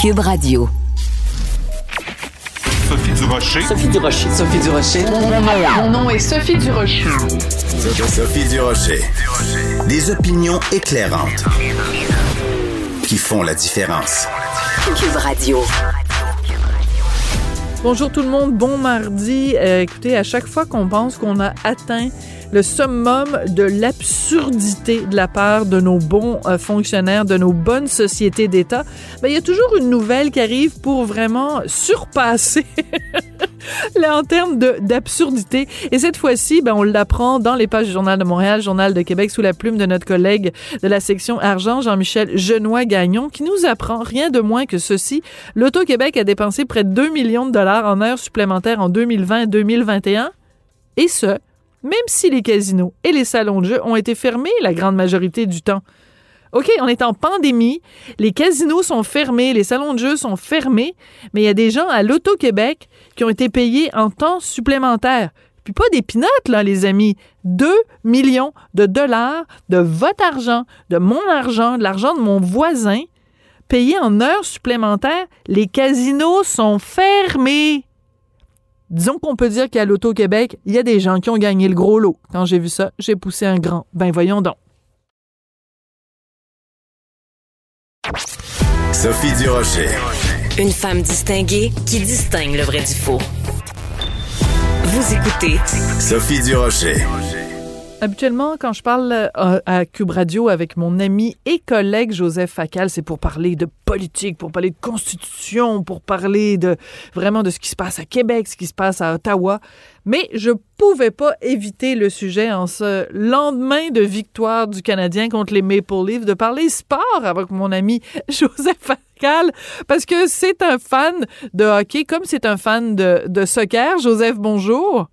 Cube Radio. Sophie Durocher. Sophie Durocher. Sophie Durocher. Mon nom est Sophie Durocher. Sophie Durocher. Des opinions éclairantes qui font la différence. Cube Radio. Bonjour tout le monde, bon mardi. Euh, écoutez, à chaque fois qu'on pense qu'on a atteint le summum de l'absurdité de la part de nos bons euh, fonctionnaires, de nos bonnes sociétés d'État, ben, il y a toujours une nouvelle qui arrive pour vraiment surpasser là, en termes d'absurdité. Et cette fois-ci, ben, on l'apprend dans les pages du Journal de Montréal, Journal de Québec, sous la plume de notre collègue de la section argent, Jean-Michel Genois-Gagnon, qui nous apprend rien de moins que ceci. L'Auto-Québec a dépensé près de 2 millions de dollars en heures supplémentaires en 2020 et 2021. Et ce, même si les casinos et les salons de jeu ont été fermés la grande majorité du temps. OK, on est en pandémie, les casinos sont fermés, les salons de jeu sont fermés, mais il y a des gens à l'Auto-Québec qui ont été payés en temps supplémentaire. Puis pas des pinottes, là, les amis. 2 millions de dollars de votre argent, de mon argent, de l'argent de mon voisin, payés en heures supplémentaires. Les casinos sont fermés. Disons qu'on peut dire qu'à l'Auto-Québec, il y a des gens qui ont gagné le gros lot. Quand j'ai vu ça, j'ai poussé un grand. Ben voyons donc. Sophie Durocher. Une femme distinguée qui distingue le vrai du faux. Vous écoutez Sophie Durocher. Habituellement, quand je parle euh, à Cube Radio avec mon ami et collègue Joseph Facal, c'est pour parler de politique, pour parler de constitution, pour parler de vraiment de ce qui se passe à Québec, ce qui se passe à Ottawa. Mais je pouvais pas éviter le sujet en ce lendemain de victoire du Canadien contre les Maple Leafs de parler sport avec mon ami Joseph Facal parce que c'est un fan de hockey comme c'est un fan de, de soccer. Joseph, bonjour.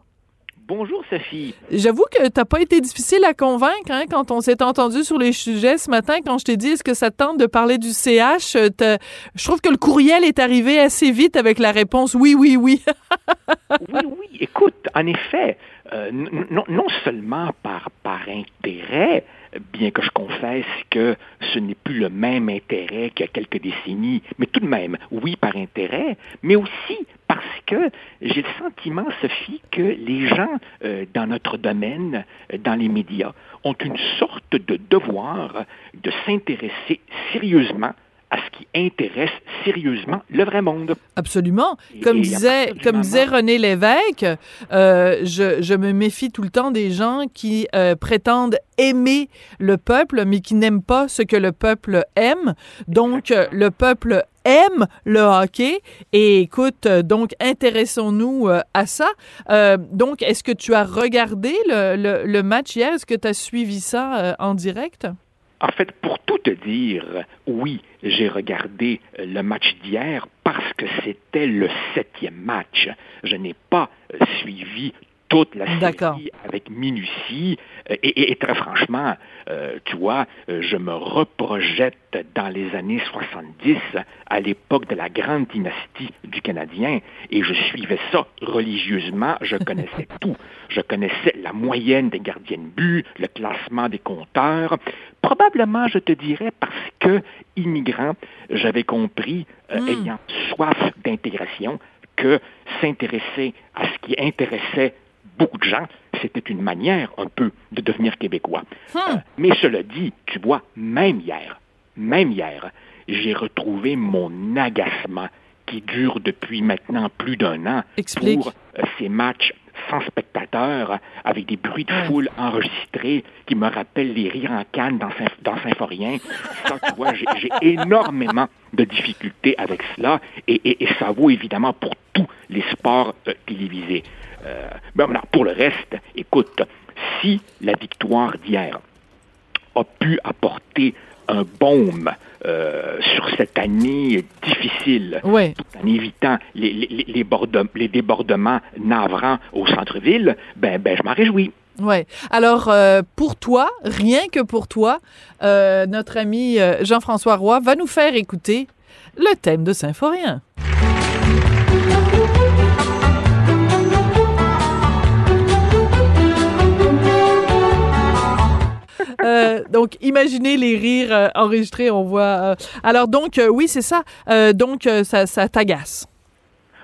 Bonjour Sophie. J'avoue que t'as pas été difficile à convaincre hein, quand on s'est entendu sur les sujets ce matin, quand je t'ai dit est-ce que ça te tente de parler du CH. euh, Je trouve que le courriel est arrivé assez vite avec la réponse oui, oui, oui. oui, oui, écoute, en effet, euh, non, non seulement par, par intérêt, bien que je confesse que ce n'est plus le même intérêt qu'il y a quelques décennies, mais tout de même, oui, par intérêt, mais aussi parce que j'ai le sentiment, Sophie, que les gens euh, dans notre domaine, euh, dans les médias, ont une sorte de devoir de s'intéresser sérieusement à ce qui intéresse sérieusement le vrai monde. Absolument. Comme et disait, comme disait René Lévesque, euh, je, je me méfie tout le temps des gens qui euh, prétendent aimer le peuple, mais qui n'aiment pas ce que le peuple aime. Donc, euh, le peuple aime le hockey. Et écoute, donc, intéressons-nous à ça. Euh, donc, est-ce que tu as regardé le, le- le match hier? Est-ce que tu as suivi ça en direct? En fait, pour tout te dire, oui, j'ai regardé le match d'hier parce que c'était le septième match. Je n'ai pas suivi toute la série avec minutie euh, et, et- et très franchement, euh, tu vois, euh, je me reprojette dans les années 70 à l'époque de la grande dynastie du Canadien et je suivais ça religieusement, je connaissais tout. Je connaissais la moyenne des gardiens de but, le classement des compteurs. Probablement, je te dirais, parce que, immigrant, j'avais compris, euh, Mm. ayant soif d'intégration, que s'intéresser à ce qui intéressait beaucoup de gens, c'était une manière un peu de devenir québécois. Euh, mais cela dit, tu vois, même hier, même hier, j'ai retrouvé mon agacement qui dure depuis maintenant plus d'un an Explique. pour euh, ces matchs sans spectateurs, avec des bruits de foule enregistrés qui me rappellent les rires en canne dans, dans Symphorien. Ça, tu vois, j'ai j'ai énormément de difficultés avec cela, et, et- et ça vaut évidemment pour tous les sports euh, télévisés. Euh, ben, alors, pour le reste, écoute, si la victoire d'hier a pu apporter un baume euh, sur cette année difficile, Oui. tout en évitant les, les, les, borde- les débordements navrants au centre-ville, ben, ben je m'en réjouis. Ouais. Alors, euh, pour toi, rien que pour toi, euh, notre ami Jean-François Roy va nous faire écouter le thème de Symphorien. Donc, imaginez les rires euh, enregistrés, on voit. euh, alors, donc, euh, oui, c'est ça. Donc, ça, ça t'agace.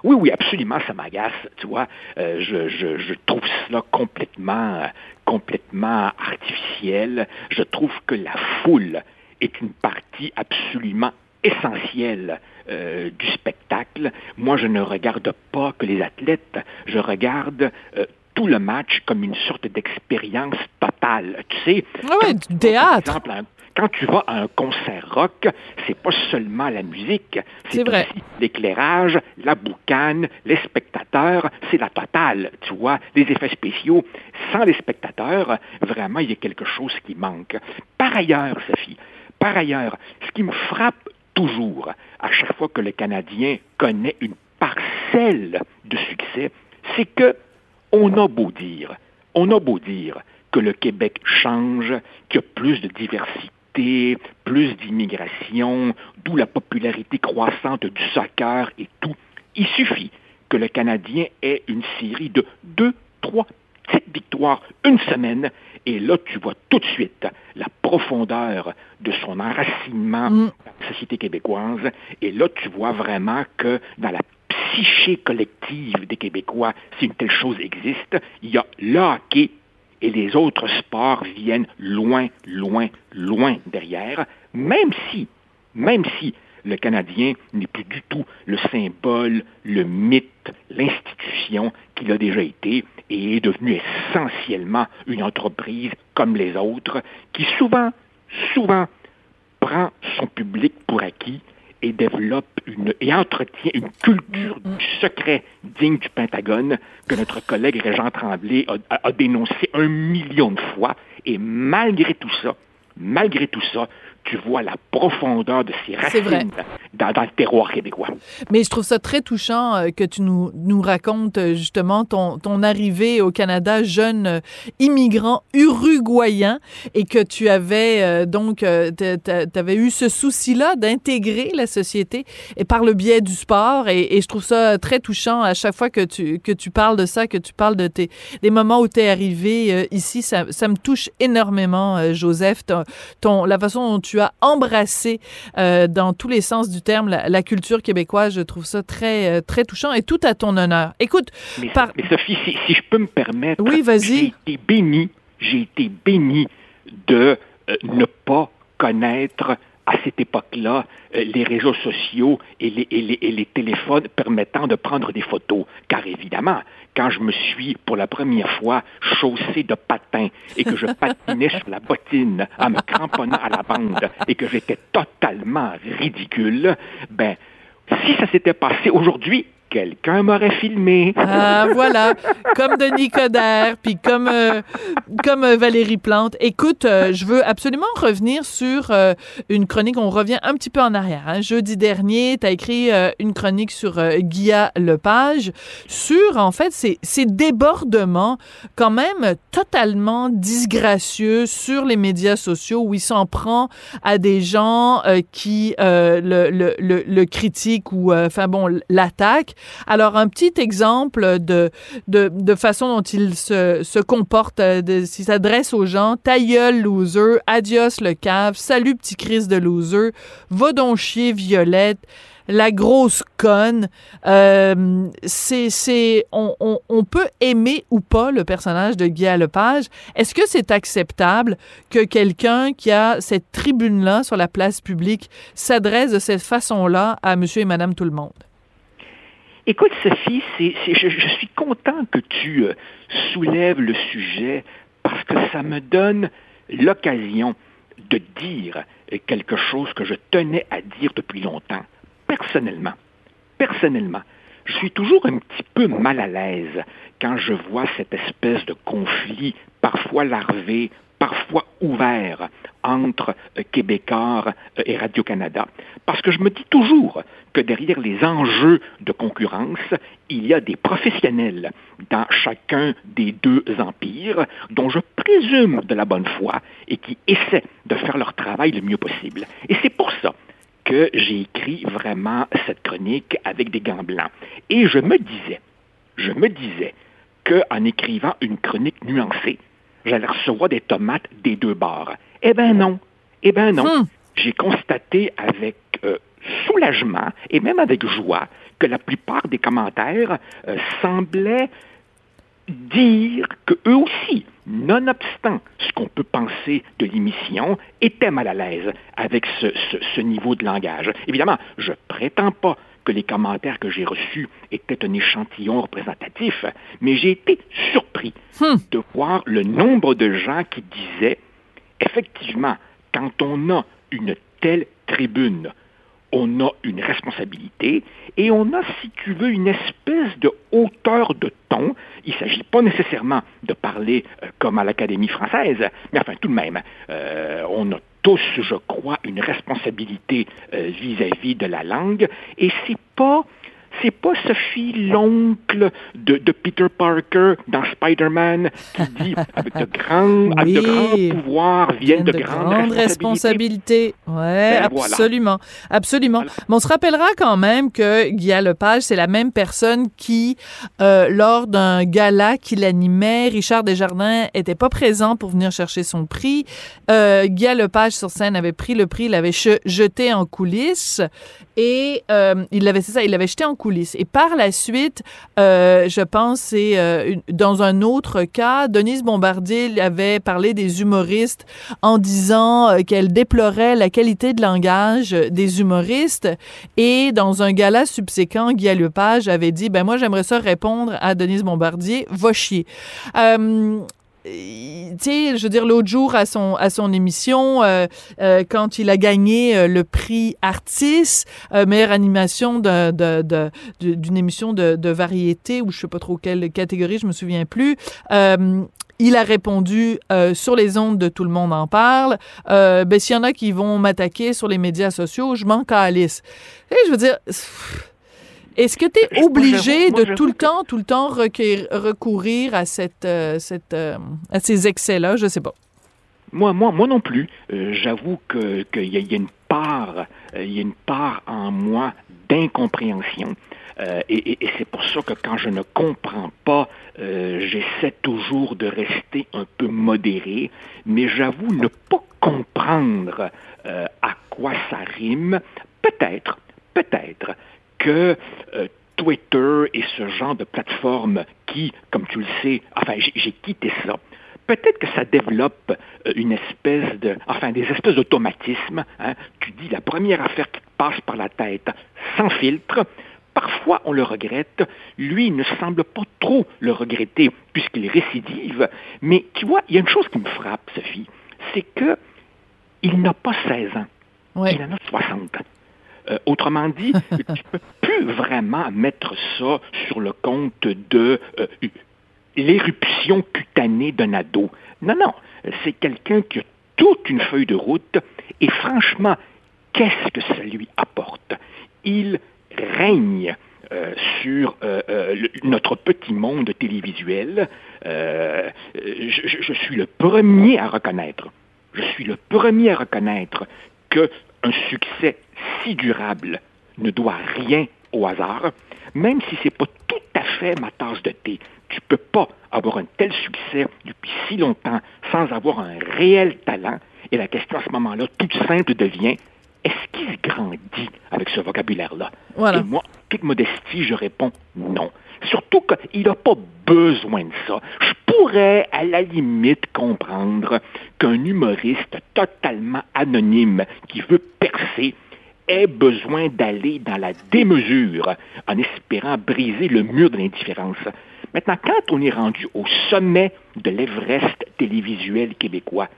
Oui, oui, absolument, ça m'agace. Tu vois, je, trouve cela complètement, complètement artificiel. Je trouve que la foule est une partie absolument essentielle du spectacle. Moi, je ne regarde pas que les athlètes, je regarde tout le match comme une sorte d'expérience totale. Tu sais, Ah ouais, du vas, par théâtre. exemple, un- quand tu vas à un concert rock, c'est pas seulement la musique, C'est vrai. aussi l'éclairage, la boucane, les spectateurs, c'est la totale, tu vois, les effets spéciaux. Sans les spectateurs, vraiment, il y a quelque chose qui manque. Par ailleurs, Sophie, par ailleurs, ce qui me frappe toujours à chaque fois que le Canadien connaît une parcelle de succès, c'est que on a beau dire, on a beau dire que le Québec change, qu'il y a plus de diversité, plus d'immigration, d'où la popularité croissante du soccer et tout. Il suffit que le Canadien ait une série de deux, trois petites victoires une semaine, et là, tu vois tout de suite la profondeur de son enracinement Mm. dans la société québécoise, et là, tu vois vraiment que dans la psyché collective des Québécois, si une telle chose existe, il y a le hockey et les autres sports viennent loin, loin, loin derrière, même si, même si le Canadien n'est plus du tout le symbole, le mythe, l'institution qu'il a déjà été et est devenu essentiellement une entreprise comme les autres qui souvent, souvent prend son public pour acquis et développe une, et entretient une culture du secret digne du Pentagone que notre collègue Régent Tremblay a, a- a dénoncé un million de fois. Et malgré tout ça, malgré tout ça, tu vois la profondeur de ses racines dans, dans le terroir québécois. Mais je trouve ça très touchant euh, que tu nous, nous racontes euh, justement ton, ton arrivée au Canada, jeune euh, immigrant uruguayen, et que tu avais donc, tu avais eu ce souci-là d'intégrer la société et par le biais du sport. Et, et je trouve ça très touchant à chaque fois que tu, que tu parles de ça, que tu parles de tes, des moments où tu es arrivé ici. Ça, ça me touche énormément, Joseph, ton, ton- la façon dont tu as embrassé euh, dans tous les sens du terme la, la culture québécoise. Je trouve ça très, euh, très touchant et tout à ton honneur. Écoute, Mais, Par- mais Sophie, si, si je peux me permettre, Oui, vas-y. j'ai été béni, j'ai été béni de euh, ne pas connaître à cette époque-là euh, les réseaux sociaux et les, et les- et les téléphones permettant de prendre des photos. Car évidemment, quand je me suis pour la première fois chaussé de patins et que je patinais sur la bottine en me cramponnant à la bande et que j'étais totalement ridicule, ben, si ça s'était passé aujourd'hui, quelqu'un m'aurait filmé. Ah, voilà, comme Denis Coderre, puis comme euh, comme euh, Valérie Plante. Écoute, euh, je veux absolument revenir sur une chronique. On revient un petit peu en arrière. hein. Jeudi dernier, tu as écrit une chronique sur Guilla Lepage, sur, en fait, ces, ces débordements quand même totalement disgracieux sur les médias sociaux où il s'en prend à des gens qui le, le, le, le critiquent ou, enfin bon, l'attaquent. Alors, un petit exemple de, de, de façon dont il se, se comporte, euh, s'il s'adresse aux gens. Ta gueule, loser. Adios, le cave. Salut, petit Chris de loser. Va chier, Violette. La grosse conne. Euh, c'est, c'est, on, on, on peut aimer ou pas le personnage de Guy Lepage. Est-ce que c'est acceptable que quelqu'un qui a cette tribune-là sur la place publique s'adresse de cette façon-là à monsieur et madame tout le monde? Écoute, Sophie, je, suis content que tu euh, soulèves le sujet parce que ça me donne l'occasion de dire quelque chose que je tenais à dire depuis longtemps. Personnellement, personnellement, je suis toujours un petit peu mal à l'aise quand je vois cette espèce de conflit, parfois larvé, parfois ouvert, entre euh, Québécois euh, et Radio-Canada. Parce que je me dis toujours que derrière les enjeux de concurrence, il y a des professionnels dans chacun des deux empires dont je présume de la bonne foi et qui essaient de faire leur travail le mieux possible. Et c'est pour ça que j'ai écrit vraiment cette chronique avec des gants blancs. Et je me disais, je me disais qu'en écrivant une chronique nuancée, j'allais recevoir des tomates des deux bords. Eh bien non. Eh bien non. Hmm. J'ai constaté avec euh, soulagement et même avec joie que la plupart des commentaires euh, semblaient dire que eux aussi, nonobstant ce qu'on peut penser de l'émission, étaient mal à l'aise avec ce, ce- ce niveau de langage. Évidemment, je prétends pas que les commentaires que j'ai reçus étaient un échantillon représentatif, mais j'ai été surpris Hmm. de voir le nombre de gens qui disaient, effectivement, quand on a une telle tribune, on a une responsabilité et on a, si tu veux, une espèce de hauteur de ton. Il ne s'agit pas nécessairement de parler euh, comme à l'Académie française, mais enfin tout de même, euh, on a tous, je crois, une responsabilité euh, vis-à-vis de la langue. Et c'est pas c'est pas Sophie, l'oncle de, de Peter Parker dans Spider-Man, qui dit avec de grands, avec de Oui. grands pouvoirs viennent de, grandes, responsabilités. responsabilités. Ouais, Ben voilà. absolument. Absolument. Voilà. Mais on se rappellera quand même que Guy Lepage, c'est la même personne qui, euh, lors d'un gala qu'il animait, Richard Desjardins était pas présent pour venir chercher son prix. Euh, Guy Lepage sur scène avait pris le prix, l'avait jeté en coulisses et euh, il l'avait, c'est ça, il l'avait jeté en coulisses. Et par la suite, euh, je pense, c'est euh, dans un autre cas, Denise Bombardier avait parlé des humoristes en disant euh, qu'elle déplorait la qualité de langage des humoristes. Et dans un gala subséquent, Guy Lepage avait dit, ben moi j'aimerais ça répondre à Denise Bombardier, va chier. Tu sais, je veux dire, l'autre jour à son, à son émission, euh, euh, quand il a gagné euh, le prix Artis, euh, meilleure animation de- de- de- de- d'une émission de, variété, ou je sais pas trop quelle catégorie, je me souviens plus, euh, il a répondu euh, sur les ondes de Tout le monde en parle. Euh, ben, s'il y en a qui vont m'attaquer sur les médias sociaux, je m'en calisse. Et je veux dire, est-ce que tu es obligé moi, de tout le que- temps, tout le temps recourir à cette, euh, cette, euh, à ces excès-là? Je sais pas. Moi, moi, moi non plus. Euh, J'avoue que qu'il y, a- il y a une part, il y a une part en moi d'incompréhension. Euh, et et- et c'est pour ça que quand je ne comprends pas, euh, j'essaie toujours de rester un peu modéré. Mais j'avoue ne pas comprendre euh, à quoi ça rime. Peut-être, peut-être que euh, Twitter et ce genre de plateforme qui, comme tu le sais, enfin j'ai quitté ça, peut-être que ça développe euh, une espèce de, enfin des espèces d'automatismes. hein. Tu dis la première affaire qui te passe par la tête, sans filtre. Parfois, on le regrette. Lui, il ne semble pas trop le regretter puisqu'il récidive. Mais tu vois, il y a une chose qui me frappe, Sophie, c'est que il n'a pas 16 ans. Ouais. Il en a 60 ans. Euh, autrement dit, tu peux plus vraiment mettre ça sur le compte de euh, l'éruption cutanée d'un ado. Non, non, c'est quelqu'un qui a toute une feuille de route et franchement, qu'est-ce que ça lui apporte? Il règne euh, sur euh, euh, le- notre petit monde télévisuel. Je, je- je suis le premier à reconnaître, je suis le premier à reconnaître que un succès si durable ne doit rien au hasard, même si c'est pas tout à fait ma tasse de thé. Tu peux pas avoir un tel succès depuis si longtemps sans avoir un réel talent. Et la question à ce moment-là, toute simple, devient est-ce qu'il grandit avec ce vocabulaire-là? Voilà. Et moi, toute modestie, je réponds non. Surtout qu'il n'a pas besoin de ça. Je pourrais, à la limite, comprendre qu'un humoriste totalement anonyme qui veut percer ait besoin d'aller dans la démesure en espérant briser le mur de l'indifférence. Maintenant, quand on est rendu au sommet de l'Everest télévisuel québécois,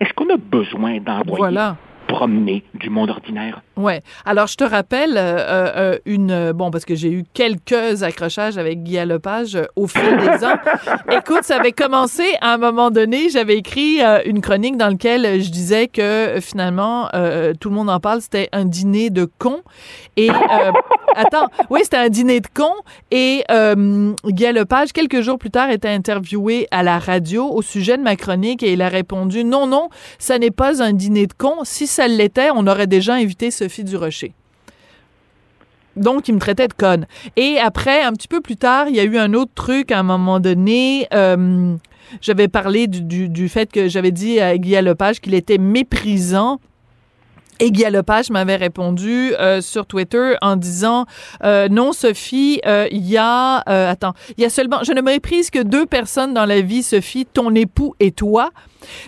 est-ce qu'on a besoin d'envoyer Voilà. Promener du monde ordinaire? Ouais. Alors, je te rappelle euh, euh, une... euh, Bon, parce que j'ai eu quelques accrochages avec Guy Lepage euh, au fil des ans. Écoute, ça avait commencé à un moment donné. J'avais écrit euh, une chronique dans laquelle euh, je disais que euh, finalement, euh, tout le monde en parle, c'était un dîner de cons. Et... attends, oui, c'était un dîner de cons. Et euh, Guy Lepage, quelques jours plus tard, était interviewé à la radio au sujet de ma chronique et il a répondu « Non, non, ça n'est pas un dîner de cons. Si ça l'était, on aurait déjà invité Sophie Durocher. » Donc, il me traitait de conne. Et après, un petit peu plus tard, il y a eu un autre truc à un moment donné. euh, j'avais parlé du, du, du, fait que j'avais dit à Guy Lepage qu'il était méprisant et Guy Lepage m'avait répondu euh, sur Twitter en disant euh, non Sophie, euh, il y a euh, attends, il y a seulement je ne méprise que deux personnes dans la vie Sophie, ton époux et toi.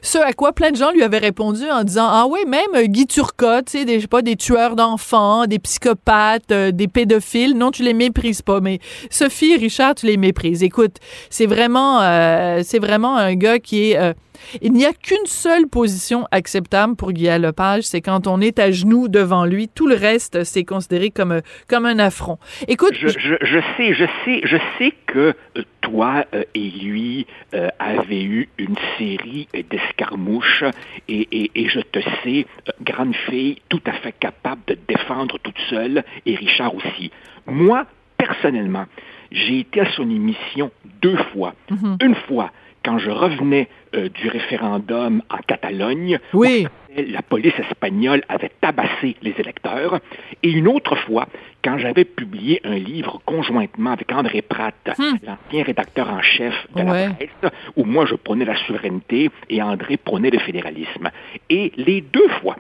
Ce à quoi plein de gens lui avaient répondu en disant ah oui même Guy Turcotte, tu sais des je sais pas des tueurs d'enfants, des psychopathes, euh, des pédophiles, non tu les méprises pas mais Sophie Richard tu les méprises. Écoute, c'est vraiment euh, c'est vraiment un gars qui est euh, il n'y a qu'une seule position acceptable pour Guy Lepage, c'est quand on est à genoux devant lui. Tout le reste, c'est considéré comme, comme un affront. Écoute, je, je, je, sais, je sais, je sais que toi euh, et lui euh, avez eu une série d'escarmouches et, et, et, je te sais, euh, grande fille, tout à fait capable de défendre toute seule et Richard aussi. Moi, personnellement, j'ai été à son émission deux fois. Mm -hmm. Une fois quand je revenais euh, du référendum en Catalogne, oui. la police espagnole avait tabassé les électeurs, et une autre fois quand j'avais publié un livre conjointement avec André Pratt, Hmm. l'ancien rédacteur en chef de Ouais. la presse, où moi je prenais la souveraineté et André prenait le fédéralisme. Et les deux fois,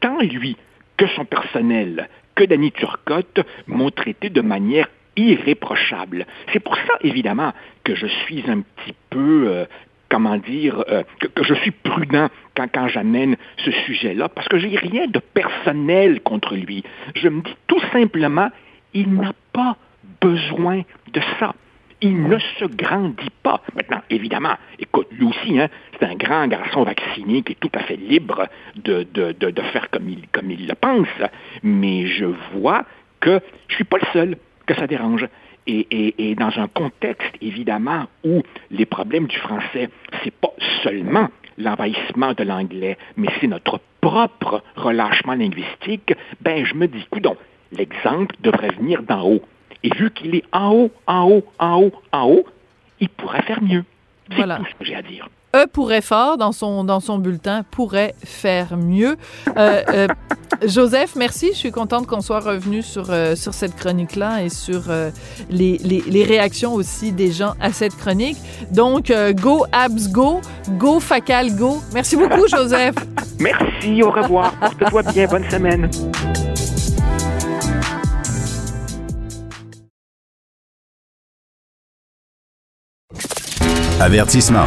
tant lui que son personnel, que Danny Turcotte m'ont traité de manière irréprochable. C'est pour ça, évidemment, que je suis un petit peu, euh, comment dire, euh, que, je suis prudent quand, quand j'amène ce sujet-là, parce que j'ai rien de personnel contre lui. Je me dis tout simplement, il n'a pas besoin de ça. Il ne se grandit pas. Maintenant, évidemment, écoute, lui aussi, hein, c'est un grand garçon vacciné qui est tout à fait libre de, faire comme il, comme il le pense. Mais je vois que je suis pas le seul que ça dérange. Et, et, et, dans un contexte, évidemment, où les problèmes du français, c'est pas seulement l'envahissement de l'anglais, mais c'est notre propre relâchement linguistique, ben je me dis, coudon, l'exemple devrait venir d'en haut. Et vu qu'il est en haut, en haut, en haut, en haut, il pourrait faire mieux. C'est voilà. tout ce que j'ai à dire. E pourrait fort dans son, dans son bulletin, pourrait faire mieux. Euh, euh, Joseph, merci. Je suis contente qu'on soit revenu sur, euh, sur cette chronique-là et sur euh, les, les, les, réactions aussi des gens à cette chronique. Donc, euh, go abs go, go facal go. Merci beaucoup, Joseph. merci, au revoir. Porte-toi bien, bonne semaine. Avertissement.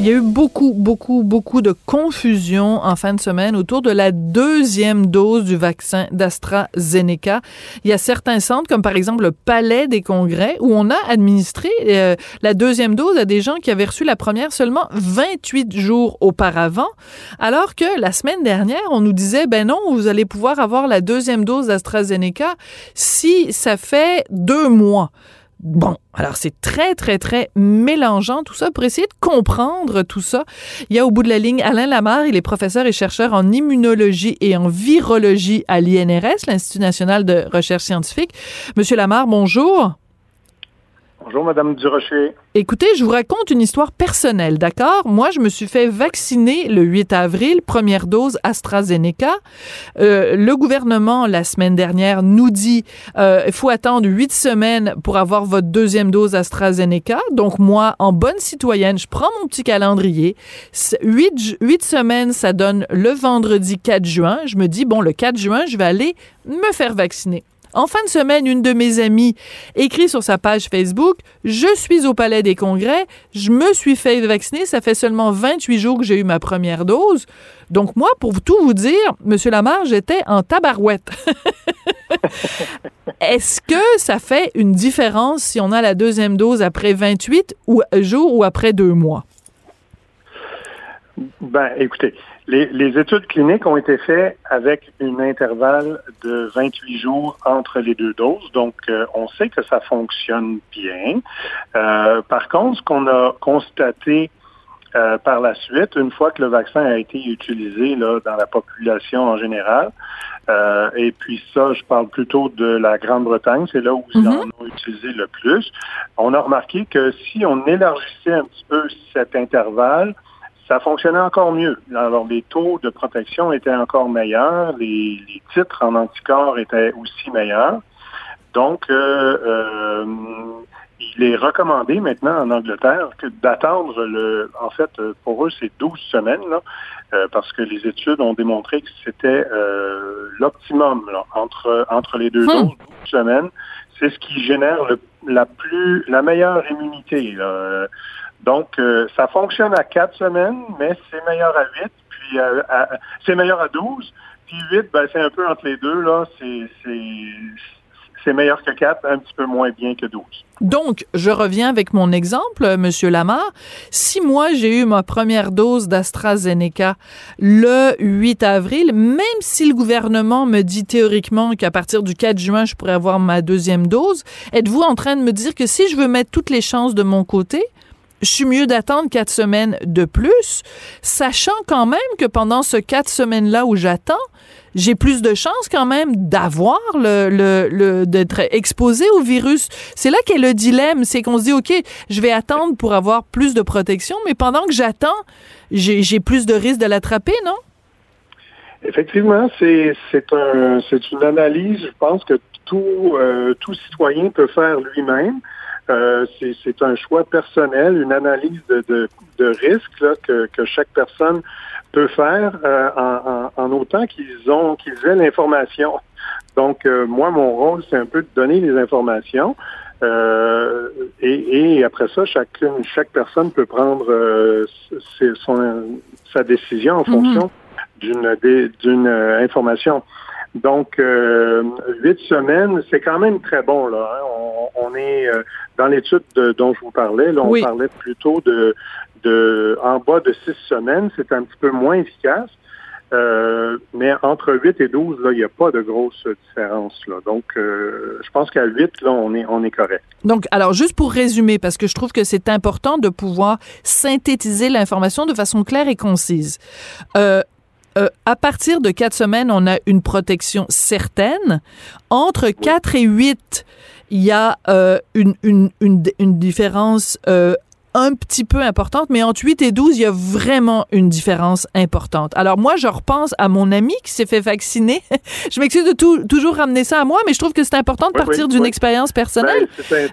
Il y a eu beaucoup, beaucoup, beaucoup de confusion en fin de semaine autour de la deuxième dose du vaccin d'AstraZeneca. Il y a certains centres, comme par exemple le Palais des Congrès, où on a administré euh, la deuxième dose à des gens qui avaient reçu la première seulement 28 jours auparavant, alors que la semaine dernière, on nous disait, ben non, vous allez pouvoir avoir la deuxième dose d'AstraZeneca si ça fait deux mois. Bon, alors c'est très, très, très mélangeant tout ça pour essayer de comprendre tout ça. Il y a au bout de la ligne Alain Lamar, il est professeur et chercheur en immunologie et en virologie à l'INRS, l'Institut national de recherche scientifique. Monsieur Lamar, bonjour. Bonjour, Madame Durocher. Écoutez, je vous raconte une histoire personnelle, d'accord? Moi, je me suis fait vacciner le 8 avril, première dose AstraZeneca. Euh, le gouvernement, la semaine dernière, nous dit euh, il faut attendre huit semaines pour avoir votre deuxième dose AstraZeneca. Donc, moi, en bonne citoyenne, je prends mon petit calendrier. Huit semaines, ça donne le vendredi 4 juin. Je me dis, bon, le 4 juin, je vais aller me faire vacciner. En fin de semaine, une de mes amies écrit sur sa page Facebook Je suis au Palais des Congrès, je me suis fait vacciner, ça fait seulement 28 jours que j'ai eu ma première dose. Donc, moi, pour tout vous dire, M. Lamar, j'étais en tabarouette. Est-ce que ça fait une différence si on a la deuxième dose après 28 jours ou après deux mois? Ben, écoutez, les, les, études cliniques ont été faites avec un intervalle de 28 jours entre les deux doses, donc euh, on sait que ça fonctionne bien. Euh, par contre, ce qu'on a constaté euh, par la suite, une fois que le vaccin a été utilisé là, dans la population en général, et puis ça, je parle plutôt de la Grande-Bretagne, c'est là où ils mm -hmm. en ont utilisé le plus, on a remarqué que si on élargissait un petit peu cet intervalle, ça fonctionnait encore mieux. Alors, les taux de protection étaient encore meilleurs, les, les titres en anticorps étaient aussi meilleurs. Donc, euh, euh, il est recommandé maintenant en Angleterre que d'attendre le. En fait, pour eux, c'est 12 semaines, là, euh, parce que les études ont démontré que c'était euh, l'optimum entre entre les deux doses, 12 semaines. C'est ce qui génère le, la plus la meilleure immunité. Là. Donc, euh, ça fonctionne à 4 semaines, mais c'est meilleur à 8, puis c'est meilleur à 12. Puis 8, ben, c'est un peu entre les deux, là. C'est meilleur que 4, un petit peu moins bien que 12. Donc, je reviens avec mon exemple, euh, Monsieur Lamar. Si moi, j'ai eu ma première dose d'AstraZeneca le 8 avril, même si le gouvernement me dit théoriquement qu'à partir du 4 juin, je pourrais avoir ma deuxième dose, êtes-vous en train de me dire que si je veux mettre toutes les chances de mon côté, je suis mieux d'attendre quatre semaines de plus, sachant quand même que pendant ce quatre semaines-là où j'attends, j'ai plus de chances quand même d'avoir le, le, d'être exposé au virus. C'est là qu'est le dilemme, c'est qu'on se dit ok, je vais attendre pour avoir plus de protection, mais pendant que j'attends, j'ai plus de risques de l'attraper, non? Effectivement, c'est c'est un une analyse. Je pense que tout euh, tout citoyen peut faire lui-même. Euh, c'est un choix personnel, une analyse de, de, de risque là, que, que chaque personne peut faire euh, en, en, autant qu'ils ont qu'ils aient l'information. Donc, euh, moi, mon rôle, c'est un peu de donner les informations. Euh, et, et, après ça, chacune, chaque personne peut prendre son, sa décision en mhm. fonction d'une d'une information. Donc, huit semaines, c'est quand même très bon. Là, hein. on, on, est dans l'étude dont je vous parlais. Là, on parlait plutôt de de en bas de six semaines, c'est un petit peu moins efficace. Euh, mais entre 8 et 12, là, il n'y a pas de grosse différence. Là. Donc, euh, je pense qu'à 8, là, on est, on est correct. Donc, alors, juste pour résumer, parce que je trouve que c'est important de pouvoir synthétiser l'information de façon claire et concise. Euh, euh, à partir de 4 semaines, on a une protection certaine. Entre 4 et 8, il y a euh, une, une, une, une, différence euh, un petit peu importante, mais entre 8 et 12, il y a vraiment une différence importante. Alors moi, je repense à mon ami qui s'est fait vacciner. je m'excuse de tout, toujours ramener ça à moi, mais je trouve que c'est important de partir d'une expérience personnelle. Ben,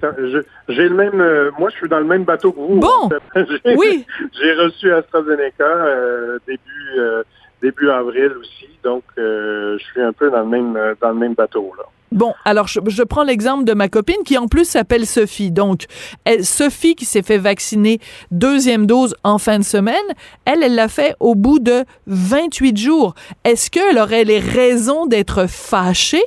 j'ai le même, euh, moi, je suis dans le même bateau que vous. Bon, oui. J'ai reçu AstraZeneca euh, début euh, début avril aussi, donc je suis un peu dans le même dans le même bateau là. Bon, alors je, prends l'exemple de ma copine qui en plus s'appelle Sophie. Donc, Sophie qui s'est fait vacciner deuxième dose en fin de semaine, elle, elle l'a fait au bout de 28 jours. Est-ce qu'elle aurait les raisons d'être fâchée?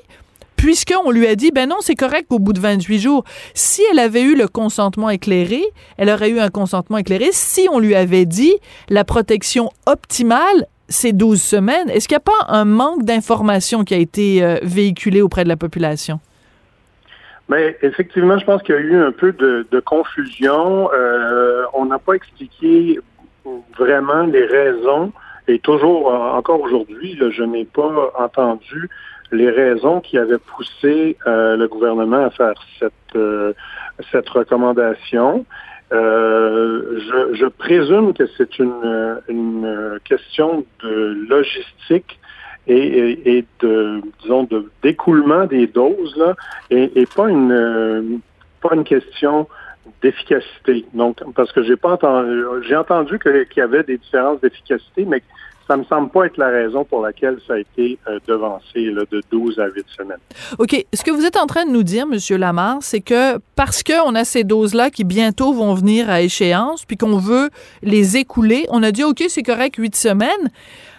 puisqu'on lui a dit, ben non, c'est correct au bout de 28 jours. Si elle avait eu le consentement éclairé, elle aurait eu un consentement éclairé. Si on lui avait dit, la protection optimale ces 12 semaines, est-ce qu'il n'y a pas un manque d'information qui a été euh, véhiculé auprès de la population? Mais effectivement, je pense qu'il y a eu un peu de, confusion. Euh, on n'a pas expliqué vraiment les raisons. Et toujours, encore aujourd'hui, je n'ai pas entendu les raisons qui avaient poussé euh, le gouvernement à faire cette, cette recommandation. Euh, je, je, présume que c'est une, une, question de logistique et, et, de disons de d'écoulement des doses là, et, et, pas une pas une question d'efficacité. Donc parce que j'ai pas entendu j'ai entendu qu'il y avait des différences d'efficacité, mais ça me semble pas être la raison pour laquelle ça a été euh, devancé de 12 à 8 semaines. OK. Ce que vous êtes en train de nous dire, M. Lamar, c'est que parce qu'on a ces doses-là qui bientôt vont venir à échéance, puis qu'on veut les écouler, on a dit, OK, c'est correct, 8 semaines,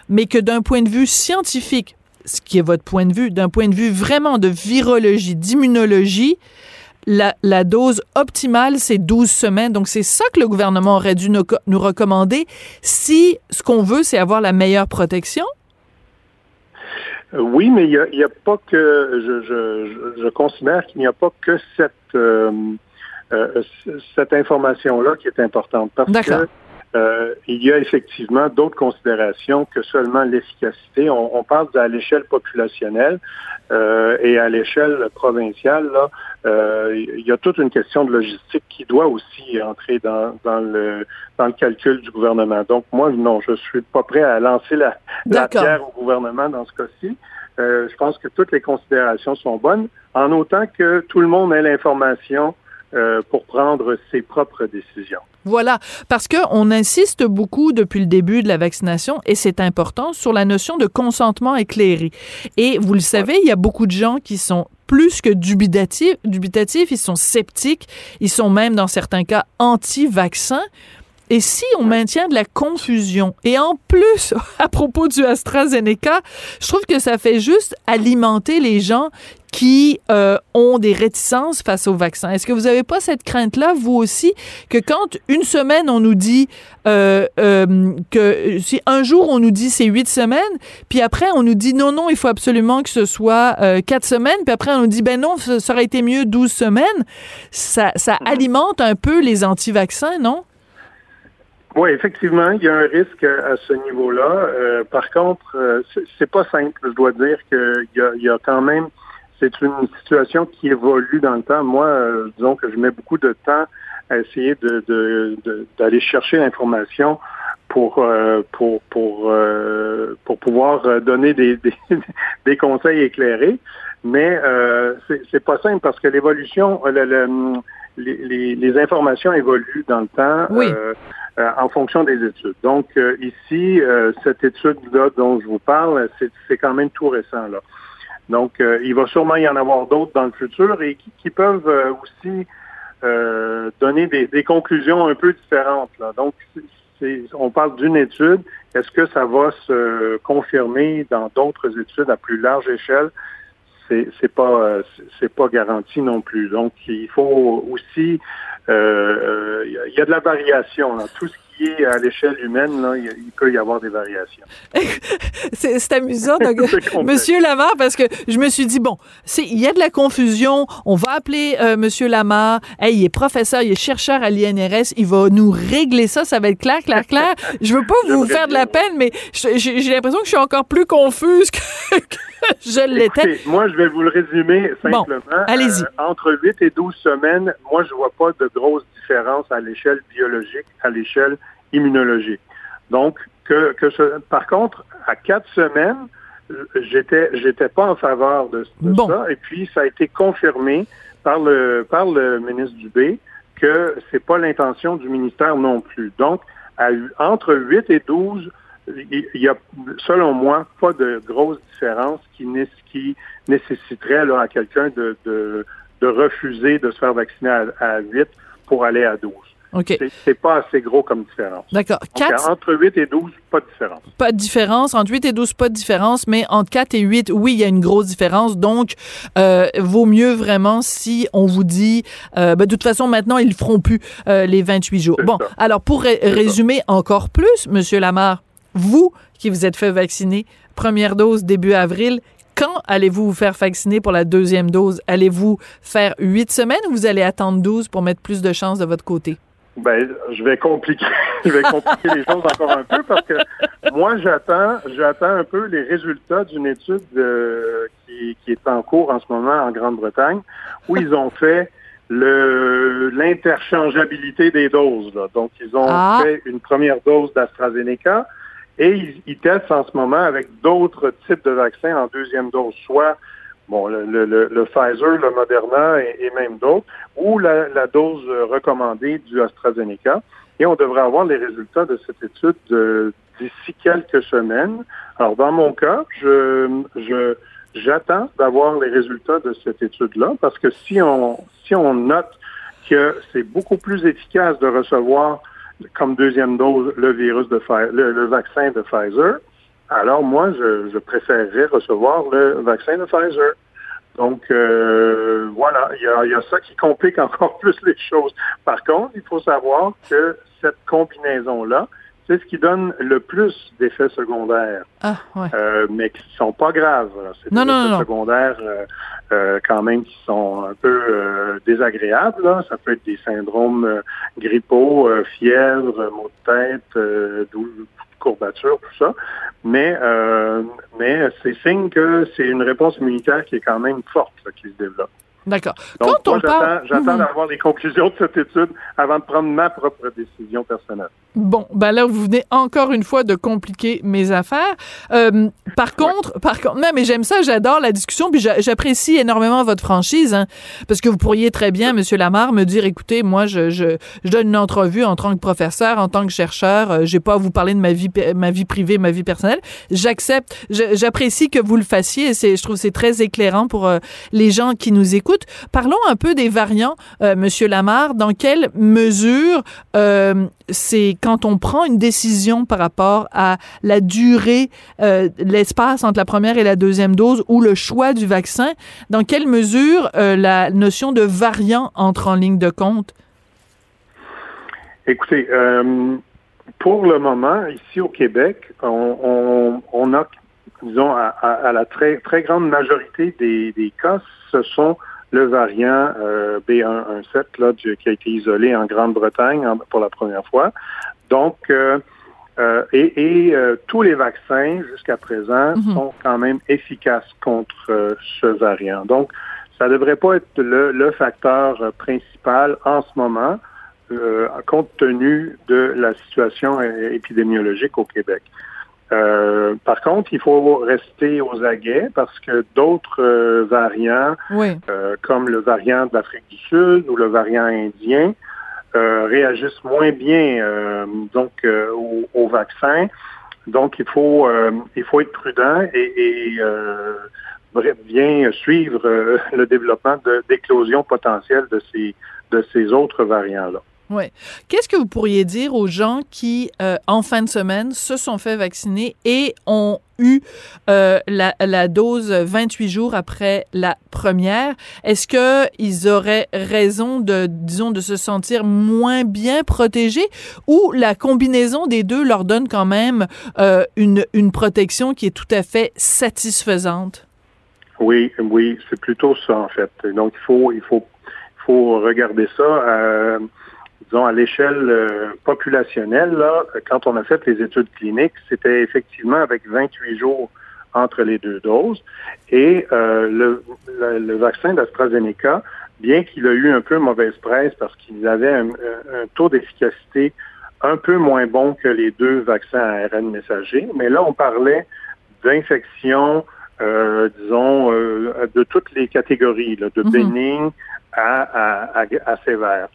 mais que d'un point de vue scientifique, ce qui est votre point de vue, d'un point de vue vraiment de virologie, d'immunologie, la, dose optimale, c'est 12 semaines. Donc, c'est ça que le gouvernement aurait dû nous, recommander si ce qu'on veut, c'est avoir la meilleure protection? Euh, oui, mais il n'y a, pas que, je, considère qu'il n'y a pas que cette, euh, euh, cette information-là qui est importante. Parce que il y a effectivement d'autres considérations que seulement l'efficacité. On, on, parle à l'échelle populationnelle et à l'échelle provinciale. Là, il y a toute une question de logistique qui doit aussi entrer dans, dans, le, dans le calcul du gouvernement. Donc, moi, non, je suis pas prêt à lancer la, la pierre au gouvernement dans ce cas-ci. je pense que toutes les considérations sont bonnes, en autant que tout le monde ait l'information euh, pour prendre ses propres décisions. Voilà, parce que on insiste beaucoup depuis le début de la vaccination et c'est important sur la notion de consentement éclairé. Et vous le savez, il y a beaucoup de gens qui sont plus que dubitatifs, ils sont sceptiques, ils sont même dans certains cas anti-vaccins. Et si on maintient de la confusion, et en plus, à propos du AstraZeneca, je trouve que ça fait juste alimenter les gens qui euh, ont des réticences face au vaccin. Est-ce que vous n'avez pas cette crainte-là, vous aussi, que quand une semaine on nous dit euh, euh, que si un jour on nous dit c'est huit semaines, puis après on nous dit non non il faut absolument que ce soit quatre semaines, puis après on nous dit ben non ça aurait été mieux douze semaines, ça, ça alimente un peu les anti-vaccins, non? Oui, effectivement, il y a un risque à ce niveau-là. par contre, c'est pas simple. Je dois dire qu'il y a, y a quand même c'est une situation qui évolue dans le temps. Moi, euh, disons que je mets beaucoup de temps à essayer de, d'aller chercher l'information pour euh, pour pour euh, pour pouvoir donner des, des, conseils éclairés. Mais c'est, c'est pas simple parce que l'évolution, les, les, informations évoluent dans le temps. en fonction des études. Donc ici, cette étude-là dont je vous parle, c'est, c'est quand même tout récent. Là. Donc, euh, il va sûrement y en avoir d'autres dans le futur et qui, peuvent euh, aussi euh, donner des, conclusions un peu différentes. Donc, on parle d'une étude. Est-ce que ça va se confirmer dans d'autres études à plus large échelle? C'est, pas c'est pas garanti non plus. Donc, il faut aussi il y a de la variation. Là. Tout ce à l'échelle humaine, là, il, peut y avoir des variations. c'est amusant, Monsieur Lamar, parce que je me suis dit, bon, il y a de la confusion, on va appeler euh, Monsieur Lamar, hey, il est professeur, il est chercheur à l'INRS, il va nous régler ça, ça va être clair, clair, clair. Je veux pas vous faire de la peine, mais j'ai l'impression que je suis encore plus confuse que, je l'étais. Moi, je vais vous le résumer simplement. allez-y. Euh, entre 8 et 12 semaines, moi, je vois pas de grosses à l'échelle biologique, à l'échelle immunologique. Donc, que, que ce, par contre, à quatre semaines, j'étais j'étais pas en faveur de, ça. Et puis, ça a été confirmé par le par le ministre Dubé que c'est pas l'intention du ministère non plus. Donc, à, entre 8 et 12, il y a, selon moi, pas de grosse différence qui, qui nécessiterait là, à quelqu'un de, de, de, refuser de se faire vacciner à, à 8 pour aller à 12. OK. C'est pas assez gros comme différence. D'accord. Entre 8 et 12, pas de différence. Pas de différence. Entre 8 et 12, pas de différence. Mais entre 4 et 8, oui, il y a une grosse différence. Donc, euh, vaut mieux vraiment si on vous dit, euh, ben, de toute façon, maintenant, ils ne feront plus euh, les 28 jours. Bon, alors, pour résumer encore plus, Monsieur Lamar, vous qui vous êtes fait vacciner, première dose début avril, quand allez-vous vous faire vacciner pour la deuxième dose? Allez-vous faire huit semaines ou vous allez attendre 12 pour mettre plus de chances de votre côté? Ben, je vais compliquer, je vais compliquer les choses encore un peu parce que moi, j'attends, j'attends un peu les résultats d'une étude euh, qui, qui, est en cours en ce moment en Grande-Bretagne, où ils ont fait le l'interchangeabilité des doses. Là. Donc, ils ont ah. fait une première dose d'AstraZeneca et ils, ils, testent en ce moment avec d'autres types de vaccins en deuxième dose, soit bon, le, le, le, Pfizer, le Moderna et, même d'autres, ou la, la, dose recommandée du AstraZeneca. Et on devrait avoir les résultats de cette étude d'ici quelques semaines. Alors, dans mon cas, je, je j'attends d'avoir les résultats de cette étude-là parce que si on si on note que c'est beaucoup plus efficace de recevoir comme deuxième dose le virus de le, le vaccin de Pfizer, alors moi, je, préférerais recevoir le vaccin de Pfizer. Donc euh, voilà, il y a, ça qui complique encore plus les choses. Par contre, il faut savoir que cette combinaison-là, c'est ce qui donne le plus d'effets secondaires. Ah, ouais. euh, mais qui sont pas graves. C'est des effets secondaires euh, euh, quand même qui sont un peu désagréables. Là. Ça peut être des syndromes grippaux, fièvre, maux de tête, courbature, tout ça. Mais, mais c'est signe que c'est une réponse immunitaire qui est quand même forte qui se développe. D'accord. Donc, moi, j'attends d'avoir les conclusions de cette étude avant de prendre ma propre décision personnelle. Bon, ben là, vous venez encore une fois de compliquer mes affaires. Euh, par contre, par contre, non, mais j'aime ça, j'adore la discussion, puis j'apprécie énormément votre franchise, hein, parce que vous pourriez très bien, Monsieur Lamar, me dire, écoutez, moi, je, je, je, donne une entrevue en tant que professeur, en tant que chercheur, euh, j'ai pas à vous parler de ma vie, ma vie privée, ma vie personnelle. J'accepte, j'apprécie que vous le fassiez, c'est, je trouve c'est très éclairant pour euh, les gens qui nous écoutent. Parlons un peu des variants, euh, Monsieur Lamar. Dans quelle mesure c'est quand on prend une décision par rapport à la durée, euh, l'espace entre la première et la deuxième dose ou le choix du vaccin, dans quelle mesure euh, la notion de variant entre en ligne de compte? Écoutez, euh, pour le moment, ici au Québec, on, a, disons, à, la très, très grande majorité des, des cas, ce sont le variant euh, B117 là, qui a été isolé en Grande-Bretagne pour la première fois. Donc, euh, euh, et, tous les vaccins jusqu'à présent mhm. sont quand même efficaces contre ce variant. Donc, ça ne devrait pas être le, facteur principal en ce moment, compte tenu de la situation épidémiologique au Québec. Euh, par contre, il faut rester aux aguets parce que d'autres euh, variants, euh, comme le variant de l'Afrique du Sud ou le variant indien, réagissent moins bien donc au, vaccin. Donc, il faut il faut être prudent et, et bien suivre le développement d'éclosion potentielle de ces de ces autres variants là. Oui. Qu'est-ce que vous pourriez dire aux gens qui, euh, en fin de semaine, se sont fait vacciner et ont eu euh, la, dose 28 jours après la première? Est-ce qu'ils auraient raison de, disons, de se sentir moins bien protégés ou la combinaison des deux leur donne quand même euh, une, une protection qui est tout à fait satisfaisante? Oui, oui, c'est plutôt ça en fait. Donc il faut, il faut, il faut regarder ça disons, à l'échelle euh, populationnelle, là, quand on a fait les études cliniques, c'était effectivement avec 28 jours entre les deux doses. Et euh, le, vaccin d'AstraZeneca, bien qu'il ait eu un peu mauvaise presse parce qu'il avait un, taux d'efficacité un peu moins bon que les deux vaccins à ARN messager, mais là, on parlait d'infection, euh, disons, de toutes les catégories, de mm-hmm. bénigne à, à, à sévère.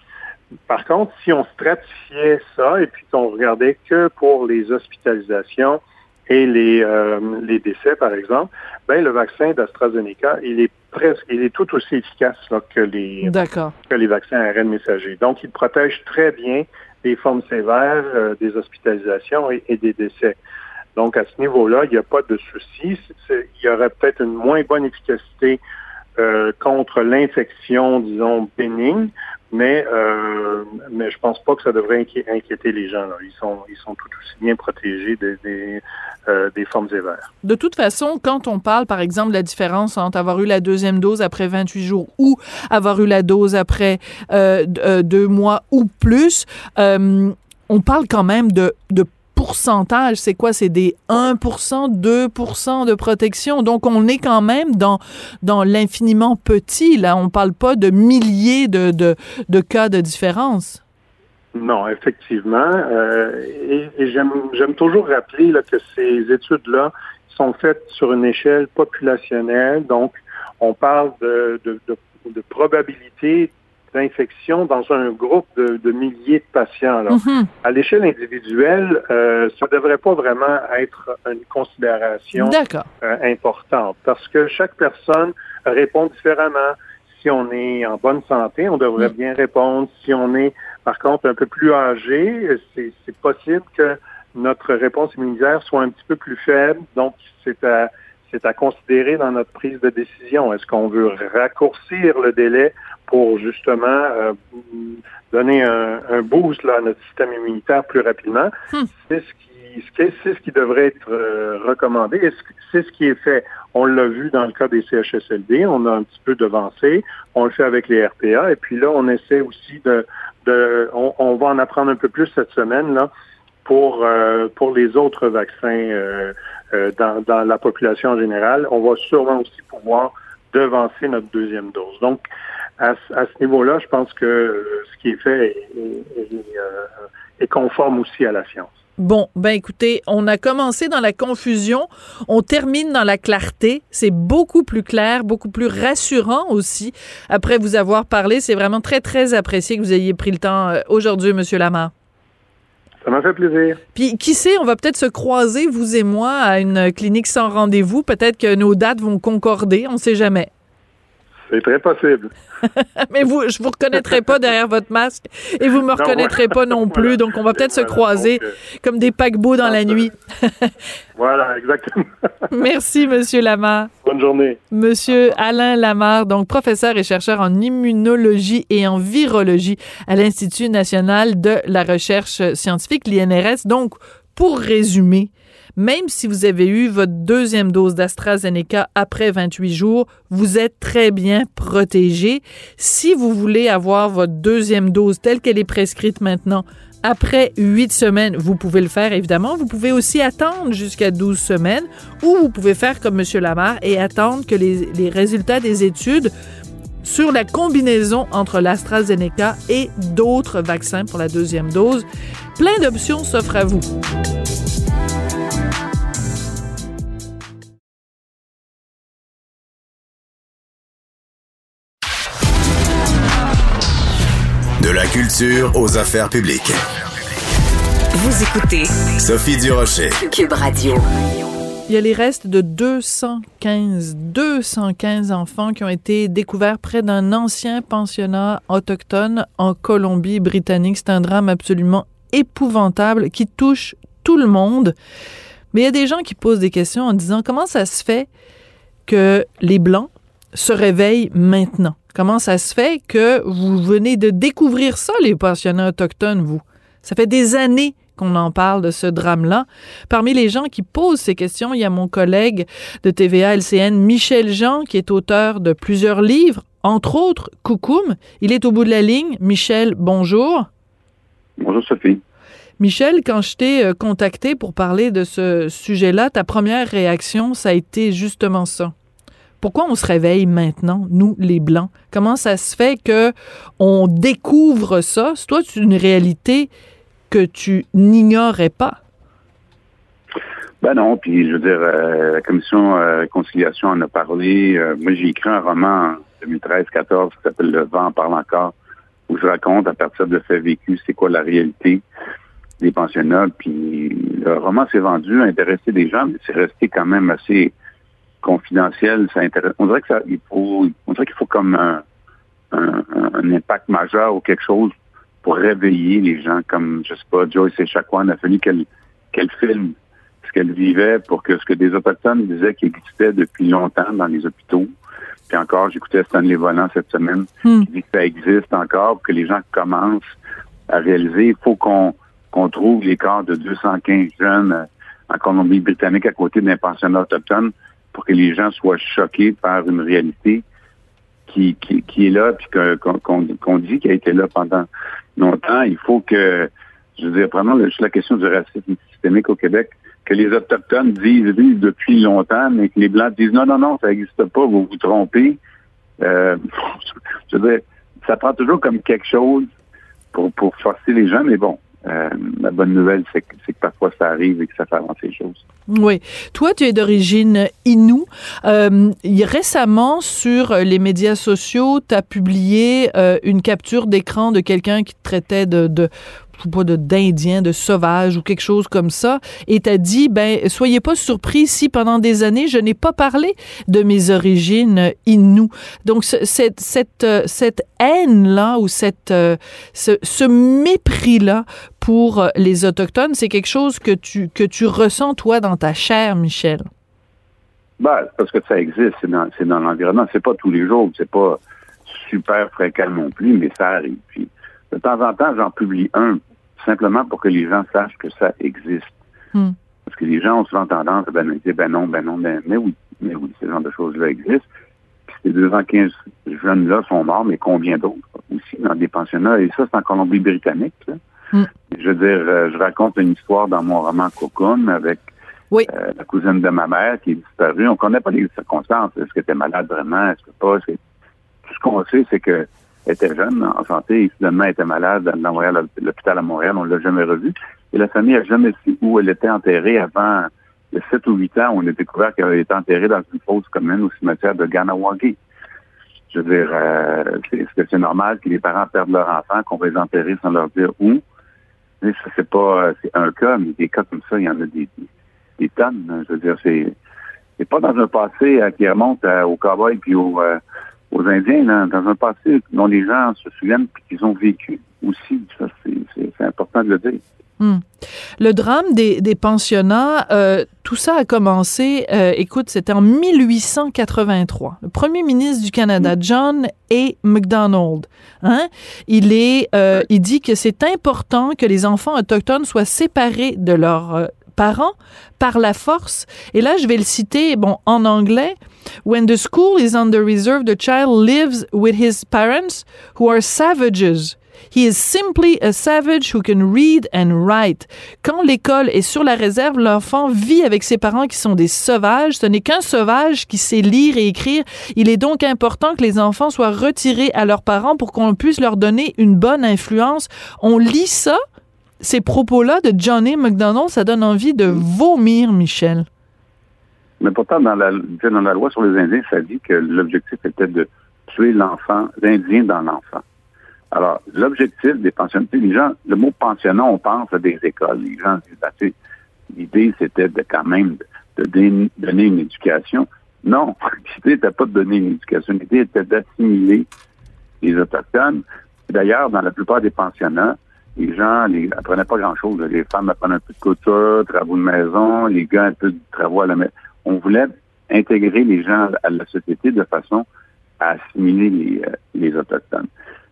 Par contre, si on stratifiait ça et puis qu'on regardait que pour les hospitalisations et les, euh, les décès, par exemple, ben le vaccin d'AstraZeneca, il est presque, il est tout aussi efficace que les que les vaccins ARN messagers. Donc, il protège très bien des formes sévères, euh, des hospitalisations et, des décès. Donc, à ce niveau-là, il n'y a pas de souci. Il y aurait peut-être une moins bonne efficacité euh, contre l'infection, disons, bénigne, mais euh, mais je pense pas que ça devrait inquiéter les gens. Là. Ils sont ils sont tout aussi bien protégés des des, euh, des formes sévères. De toute façon, quand on parle, par exemple, de la différence entre avoir eu la deuxième dose après 28 jours ou avoir eu la dose après euh, euh deux mois ou plus, euh, on parle quand même de, de c'est quoi? C'est des 1% 2% de protection. Donc, on est quand même dans, dans l'infiniment petit. Là, on parle pas de milliers de, de, cas de différence. Non, effectivement. Euh, et, j'aime toujours rappeler que ces études-là sont faites sur une échelle populationnelle. Donc, on parle de, de, de probabilité d'infection dans un groupe de, milliers de patients. Mm-hmm. À l'échelle individuelle, euh, ça ne devrait pas vraiment être une considération euh, importante parce que chaque personne répond différemment. Si on est en bonne santé, on devrait mm. bien répondre. Si on est, par contre, un peu plus âgé, c'est possible que notre réponse immunitaire soit un petit peu plus faible. Donc, c'est à c'est à considérer dans notre prise de décision. Est-ce qu'on veut raccourcir le délai pour justement euh, donner un, un, boost là, à notre système immunitaire plus rapidement. Hmm. C'est ce qui c'est ce qui devrait être euh, recommandé. C'est ce qui est fait. On l'a vu dans le cas des CHSLD, on a un petit peu devancé. On le fait avec les RPA. Et puis là, on essaie aussi de, de on, on va en apprendre un peu plus cette semaine là pour euh, pour les autres vaccins dans, dans la population en général. On va sûrement aussi pouvoir devancer notre deuxième dose. Donc, à, ce niveau-là, je pense que ce qui est fait est conforme aussi à la science. Bon, ben écoutez, on a commencé dans la confusion, on termine dans la clarté. C'est beaucoup plus clair, beaucoup plus rassurant aussi. Après vous avoir parlé, c'est vraiment très, très apprécié que vous ayez pris le temps euh, aujourd'hui, Monsieur Lamar. Ça m'a fait plaisir. Puis qui sait, on va peut-être se croiser, vous et moi, à une clinique sans rendez-vous. Peut-être que nos dates vont concorder, on ne sait jamais. C'est très possible. Mais vous, je vous reconnaîtrai pas derrière votre masque et vous me reconnaîtrez pas non plus. Donc, on va peut-être se croiser euh, comme des paquebots dans la nuit. voilà, exactement. Merci, Monsieur Lamar. Bonne journée. Monsieur Alain Lamar, donc professeur et chercheur en immunologie et en virologie à l'Institut national de la recherche scientifique, l'INRS. Donc, pour résumer, même si vous avez eu votre deuxième dose d'AstraZeneca après 28 jours, vous êtes très bien protégé. Si vous voulez avoir votre deuxième dose telle qu'elle est prescrite maintenant, après huit semaines, vous pouvez le faire, évidemment. Vous pouvez aussi attendre jusqu'à 12 semaines ou vous pouvez faire comme M. Lamar et attendre que les, les résultats des études sur la combinaison entre l'AstraZeneca et d'autres vaccins pour la deuxième dose. Plein d'options s'offrent à vous. Culture aux affaires publiques. Vous écoutez Sophie Durocher. Cube Radio. Il y a les restes de 215, 215 enfants qui ont été découverts près d'un ancien pensionnat autochtone en Colombie-Britannique. C'est un drame absolument épouvantable qui touche tout le monde. Mais il y a des gens qui posent des questions en disant comment ça se fait que les Blancs se réveillent maintenant? Comment ça se fait que vous venez de découvrir ça, les pensionnats autochtones, vous? Ça fait des années qu'on en parle de ce drame-là. Parmi les gens qui posent ces questions, il y a mon collègue de TVA LCN, Michel Jean, qui est auteur de plusieurs livres, entre autres Coucoum. Il est au bout de la ligne. Michel, bonjour. Bonjour Sophie. Michel, quand je t'ai euh, contacté pour parler de ce sujet-là, ta première réaction, ça a été justement ça. Pourquoi on se réveille maintenant, nous, les Blancs? Comment ça se fait que on découvre ça? C'est toi, une réalité que tu n'ignorais pas. Ben non, puis je veux dire, euh, la commission euh, conciliation en a parlé. Euh, moi, j'ai écrit un roman en 2013-14 qui s'appelle Le vent parle encore, où je raconte à partir de faits vécus c'est quoi la réalité des pensionnats. Puis le roman s'est vendu, a intéressé des gens, mais c'est resté quand même assez confidentiel, ça intéresse. On dirait que ça, il faut, on dirait qu'il faut comme un, un, impact majeur ou quelque chose pour réveiller les gens, comme je sais pas, Joyce et Chacuan a fallu qu'elle qu'elle filme ce qu'elle vivait pour que ce que des autochtones disaient qui existait depuis longtemps dans les hôpitaux. Puis encore, j'écoutais Stanley Volant cette semaine, hmm. qui dit que ça existe encore, pour que les gens commencent à réaliser. Il faut qu'on qu'on trouve les corps de 215 jeunes euh, en Colombie-Britannique à côté d'un pensionnat autochtone pour que les gens soient choqués par une réalité qui, qui, est là, puis qu'on dit qu'elle a été là pendant longtemps. Il faut que, je veux dire, prenons juste la question du racisme systémique au Québec, que les Autochtones disent oui depuis longtemps, mais que les Blancs disent non, non, non, ça n'existe pas, vous vous trompez. Euh, je veux dire, ça prend toujours comme quelque chose pour, pour forcer les gens, mais bon, euh, la bonne nouvelle, c'est que, parfois ça arrive et que ça fait avancer les choses. Oui. Toi, tu es d'origine Innu. Euh, récemment, sur les médias sociaux, tu as publié euh, une capture d'écran de quelqu'un qui traitait de pas d'Indien, de sauvage ou quelque chose comme ça, et t'as dit, ben, soyez pas surpris si pendant des années, je n'ai pas parlé de mes origines inou. Donc, cette, cette, euh, cette haine-là ou cette, euh, ce, mépris-là pour euh, les Autochtones, c'est quelque chose que tu, que tu ressens, toi, dans ta chair, Michel? Ben, parce que ça existe, c'est dans, dans l'environnement. C'est pas tous les jours, c'est pas super fréquent non plus, mais ça arrive. De temps en temps, j'en publie un, simplement pour que les gens sachent que ça existe. Hmm. Parce que les gens ont souvent tendance à ben, dire, ben non, ben non, ben, mais oui, mais oui, ce genre de choses-là existent. Puis ces 215 jeunes-là sont morts, mais combien d'autres aussi dans des pensionnats? Et ça, c'est en Colombie-Britannique. Hmm. Je veux dire, euh, je raconte une histoire dans mon roman Cocoon avec Oui. Euh, la cousine de ma mère qui est disparue. On ne connaît pas les circonstances. Est-ce qu'elle était malade vraiment? Est-ce que pas? Tout ce qu'on sait, c'est qu'elle était jeune, en santé, et finalement, elle était malade dans l'hôpital à Montréal. On ne l'a jamais revue. Et la famille n'a jamais su où elle était enterrée avant le 7 ou 8 ans. On a découvert qu'elle avait été enterrée dans une fosse commune au cimetière de Ganawagi. Je veux dire, euh, est-ce que c'est normal que les parents perdent leur enfant, qu'on va les enterrer sans leur dire où? Ça, c'est pas c'est un cas, mais des cas comme ça, il y en a des, des tonnes. Je veux dire, c'est c'est pas dans un passé euh, qui remonte euh, aux cowboys puis euh, aux Indiens, là, dans un passé dont les gens se souviennent qu'ils ont vécu aussi. Ça, c'est important de le dire. Hmm. Le drame des, des pensionnats, euh, tout ça a commencé, euh, écoute, c'était en 1883. Le premier ministre du Canada, hmm. John A. MacDonald, hein, il, est, euh, il dit que c'est important que les enfants autochtones soient séparés de leurs euh, parents par la force. Et là, je vais le citer, bon, en anglais. When the school is under reserve, the child lives with his parents who are savages. He is simply a savage who can read and write. Quand l'école est sur la réserve, l'enfant vit avec ses parents qui sont des sauvages. Ce n'est qu'un sauvage qui sait lire et écrire. Il est donc important que les enfants soient retirés à leurs parents pour qu'on puisse leur donner une bonne influence. On lit ça, ces propos-là de Johnny McDonald, ça donne envie de vomir, Michel. Mais pourtant, dans la, dans la loi sur les Indiens, ça dit que l'objectif était de tuer l'enfant, l'Indien dans l'enfant. Alors, l'objectif des pensionnats, les gens, le mot pensionnat, on pense à des écoles. Les gens disent, ben, l'idée, c'était de quand même de donner une éducation. Non, l'idée n'était pas de donner une éducation. L'idée était d'assimiler les Autochtones. D'ailleurs, dans la plupart des pensionnats, les gens n'apprenaient pas grand-chose. Les femmes apprenaient un peu de couture, travaux de maison, les gars un peu de travaux à la maison. On voulait intégrer les gens à la société de façon à assimiler les, euh, les Autochtones.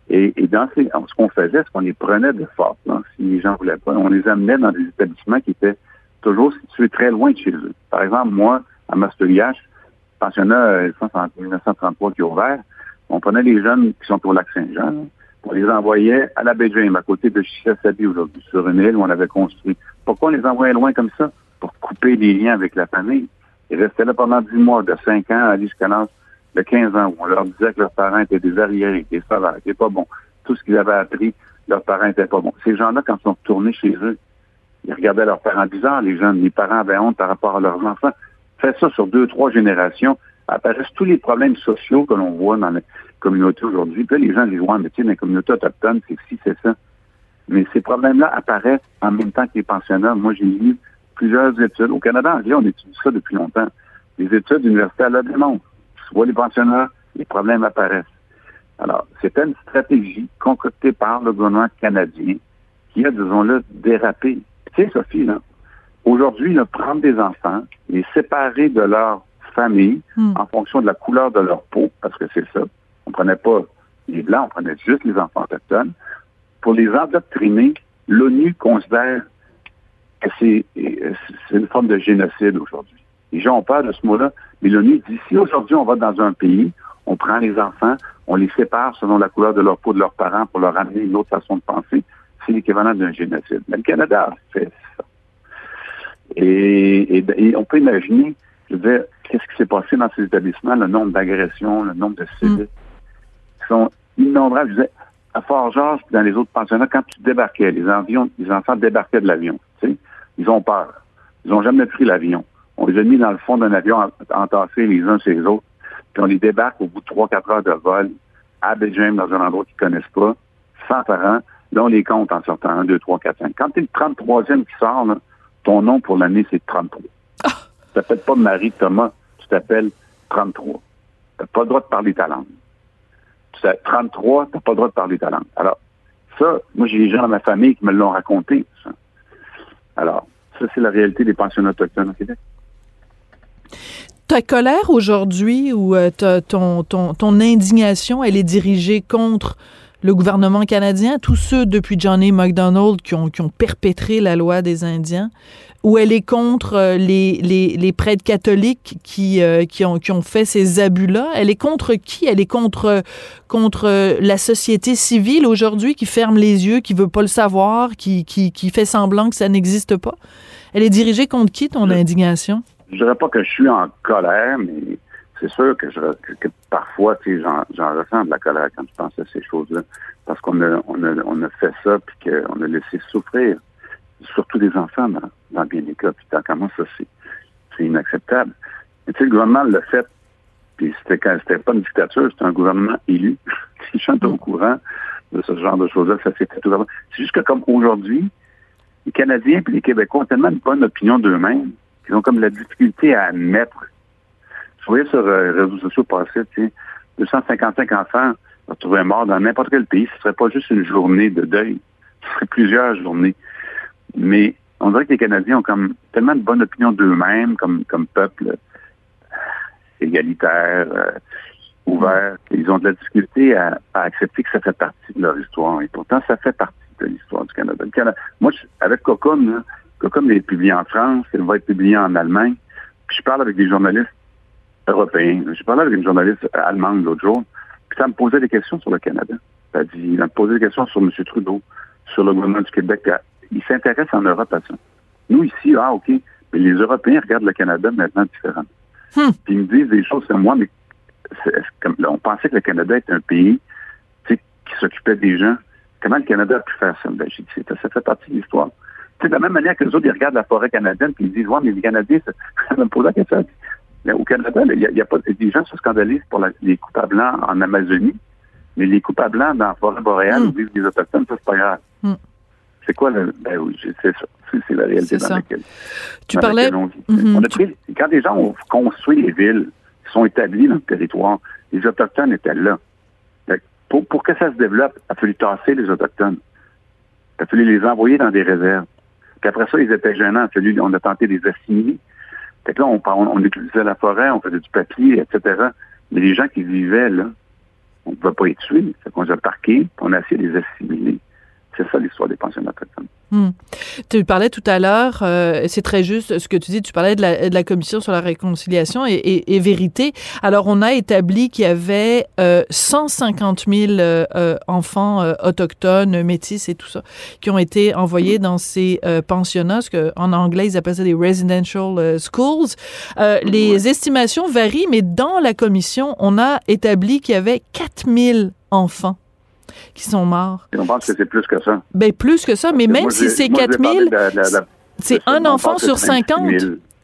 Et, et dans ces, ce qu'on faisait, c'est qu'on les prenait de force. si les gens voulaient pas, on les amenait dans des établissements qui étaient toujours situés très loin de chez eux. Par exemple, moi, à Masteriache, pensionnat euh, en 1933 qui est ouvert, on prenait les jeunes qui sont au lac Saint-Jean, on les envoyait à la baie à côté de Chichassabi aujourd'hui, sur une île où on avait construit. Pourquoi on les envoyait loin comme ça? Pour couper les liens avec la famille. Ils restaient là pendant dix mois, de cinq ans à jusqu'à l'âge de 15 ans où on leur disait que leurs parents étaient des arriérés, des sauvages, c'était pas bon. Tout ce qu'ils avaient appris, leurs parents étaient pas bons. Ces gens-là, quand ils sont retournés chez eux, ils regardaient leurs parents bizarres, les jeunes, les parents avaient honte par rapport à leurs enfants. Faites ça sur deux, trois générations, apparaissent tous les problèmes sociaux que l'on voit dans les communautés aujourd'hui. Puis là, les gens disent, ouais, mais tu sais, dans les communautés autochtones, c'est ci, c'est ça. Mais ces problèmes-là apparaissent en même temps que les pensionnats. Moi, j'ai lu plusieurs études. Au Canada anglais, on étudie ça depuis longtemps. Les études universitaires le démontrent soit les pensionnats, les problèmes apparaissent. Alors, c'était une stratégie concoctée par le gouvernement canadien qui a, disons-le, dérapé. Tu sais, Sophie, là, aujourd'hui, prendre des enfants, les séparer de leur famille hmm. en fonction de la couleur de leur peau, parce que c'est ça. On prenait pas les Blancs, on prenait juste les enfants autochtones. Pour les endoctriner, l'ONU considère que c'est une forme de génocide aujourd'hui. Les gens ont peur de ce mot-là, mais l'ONU dit si aujourd'hui on va dans un pays, on prend les enfants, on les sépare selon la couleur de leur peau de leurs parents pour leur amener une autre façon de penser, c'est l'équivalent d'un génocide. Mais le Canada fait ça. Et, on peut imaginer, je veux dire, qu'est-ce qui s'est passé dans ces établissements, le nombre d'agressions, le nombre de civils, mm. qui sont innombrables. Je disais, à Fort-Georges, dans les autres pensionnats, quand tu débarquais, les, les enfants débarquaient de l'avion, ils ont peur. Ils n'ont jamais pris l'avion. On les a mis dans le fond d'un avion entassés les uns sur les autres, puis on les débarque au bout de trois, quatre heures de vol à Belgium, dans un endroit qu'ils connaissent pas, sans parents. Là, on les compte en sortant 1, 2, 3, 4, 5. Quand tu es le 33e qui sort, ton nom pour l'année, c'est 33. Ah. Tu t'appelles pas Marie Thomas, tu t'appelles 33. Tu n'as pas le droit de parler ta langue. Tu 33, tu n'as pas le droit de parler ta langue. Alors, ça, moi, j'ai des gens dans ma famille qui me l'ont raconté, ça. Alors, ça, c'est la réalité des pensionnats autochtones au Québec. Ta colère aujourd'hui ou euh, ton, indignation, elle est dirigée contre le gouvernement canadien, tous ceux depuis Johnny MacDonald qui qui ont perpétré la loi des Indiens, ou elle est contre euh, les, les, les prêtres catholiques qui, euh, qui, ont, qui ont fait ces abus-là? Elle est contre qui? Elle est contre, contre la société civile aujourd'hui qui ferme les yeux, qui veut pas le savoir, qui, qui, qui fait semblant que ça n'existe pas? Elle est dirigée contre qui, ton indignation? Je dirais pas que je suis en colère, mais c'est sûr que, je, que, parfois, tu sais, j'en ressens de la colère quand je pense à ces choses-là. Parce qu'on a, on a, on a fait ça, puis qu'on a laissé souffrir, surtout des enfants dans, dans bien des cas. Puis tant qu'à moi, ça, c'est, inacceptable. Mais tu sais, le gouvernement l'a fait, puis c'était quand c'était pas une dictature, c'était un gouvernement élu. si je suis au courant de ce genre de choses-là, ça s'est fait tout C'est juste que comme aujourd'hui, les Canadiens et les Québécois ont tellement une bonne opinion d'eux-mêmes qu'ils ont comme la difficulté à admettre vous voyez sur euh, les réseaux sociaux passer, tu sais, 255 enfants retrouvés morts dans n'importe quel pays. Ce serait pas juste une journée de deuil. Ce serait plusieurs journées. Mais on dirait que les Canadiens ont comme tellement de bonne opinion d'eux-mêmes comme, comme peuple euh, égalitaire, euh, ouvert. Ils ont de la difficulté à, accepter que ça fait partie de leur histoire. Et pourtant, ça fait partie de l'histoire du Canada. moi, avec Cocom, Cocom est publié en France, il va être publié en Allemagne. Puis je parle avec des journalistes européen. J'ai parlé avec une journaliste allemande l'autre jour, puis ça me posait des questions sur le Canada. Ça dit, il me posait des questions sur M. Trudeau, sur le gouvernement du Québec. Il s'intéresse en Europe à ça. Nous, ici, ah, OK, mais les Européens regardent le Canada maintenant différemment. Hmm. Puis ils me disent des choses comme moi, mais comme, on pensait que le Canada était un pays qui s'occupait des gens. Comment le Canada a pu faire ça? Ben, dit, ça fait partie de l'histoire. de la même manière que les autres, ils regardent la forêt canadienne puis ils disent, ouais, mais les Canadiens, ça, me pose la question. Mais au Canada, il y, a, pas des gens se scandalisent pour les coupes à blanc en Amazonie, mais les coupes à blanc dans la forêt boréale mm. où vivent les autochtones, ça c'est pas grave. Mm. C'est quoi le ben oui, c'est ça. C'est la réalité dans laquelle. Tu parlais. Mm-hmm. on a pris, quand les gens ont construit les villes, qui sont établis dans le territoire, les autochtones étaient là. Pour, pour que ça se développe, il a fallu tasser les autochtones. Il a fallu les envoyer dans des réserves. Puis après ça, ils étaient gênants. on a tenté de les assimiler. Fait que là, on, on, utilisait la forêt, on faisait du papier, etc. Mais les gens qui vivaient là, on ne pouvait pas les tuer. Fait qu'on les a parqués, on a essayé de les assimiler. C'est ça l'histoire des pensionnats autochtones. Hmm. Tu parlais tout à l'heure, euh, c'est très juste ce que tu dis, tu parlais de la, de la commission sur la réconciliation et, et, et, vérité. Alors, on a établi qu'il y avait euh, 150 000 euh, enfants euh, autochtones, métis et tout ça, qui ont été envoyés dans ces euh, pensionnats, ce qu'en anglais, ils appellent ça des residential schools. les estimations varient, mais dans la commission, on a établi qu'il y avait 4 000 enfants qui sont morts. Et on pense que c'est plus que ça? Ben, plus que ça, mais même si c'est 4000, c'est un enfant sur 50.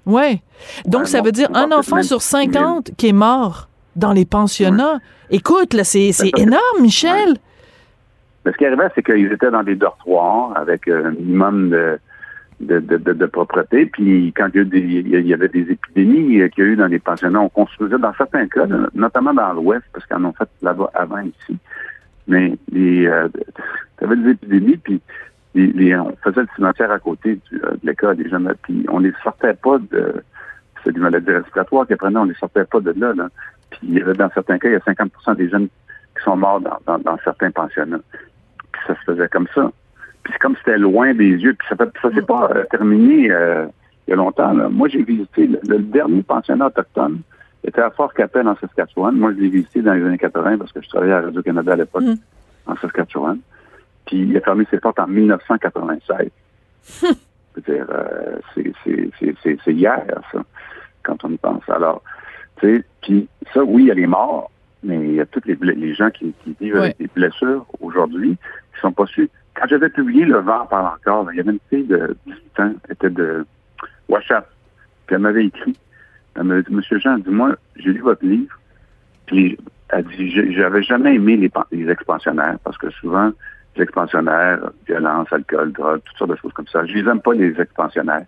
Ouais. Donc, ça veut dire un enfant sur 50 qui est mort dans les pensionnats. Écoute, là, c'est énorme, Michel. Mais ce qui arrivait, c'est qu'ils étaient dans des dortoirs avec un minimum de, de, de, de, propreté. Puis quand il y, il y, avait des épidémies qu'il y a eu dans les pensionnats, on construisait dans certains cas, notamment dans l'Ouest, parce qu'ils en ont fait là-bas avant ici, mais les, euh, avait des épidémies, puis les, on faisait le cimetière à côté du, euh, de l'école des jeunes, puis on les sortait pas de c'est du maladie respiratoire qui prenaient, on les sortait pas de là, là. Puis il y avait dans certains cas, il y a 50% des jeunes qui sont morts dans, dans, certains pensionnats. Puis ça se faisait comme ça. Puis c'est comme c'était loin des yeux, puis ça fait, ça s'est pas euh, terminé euh, il y a longtemps. Là. Moi, j'ai visité le, dernier pensionnat autochtone était à Fort Capel en Saskatchewan. Moi, je l'ai visité dans les années 80 parce que je travaillais à Radio-Canada à l'époque mm. en Saskatchewan. Puis il a fermé ses portes en 1996. je veux dire, euh, c'est hier, ça, quand on y pense. Alors, tu sais, puis ça, oui, il y a les morts, mais il y a tous les, les gens qui, vivent avec des blessures aujourd'hui qui sont pas su. Quand j'avais publié Le vent par encore, il y avait une fille de 18 ans, elle était de Washat, puis elle m'avait écrit elle m'a dit, Monsieur Jean, dis-moi, j'ai lu votre livre, puis elle dit, j'avais jamais aimé les, les expansionnaires, parce que souvent, les expansionnaires, violence, alcool, drogue, toutes sortes de choses comme ça. Je les aime pas, les expansionnaires.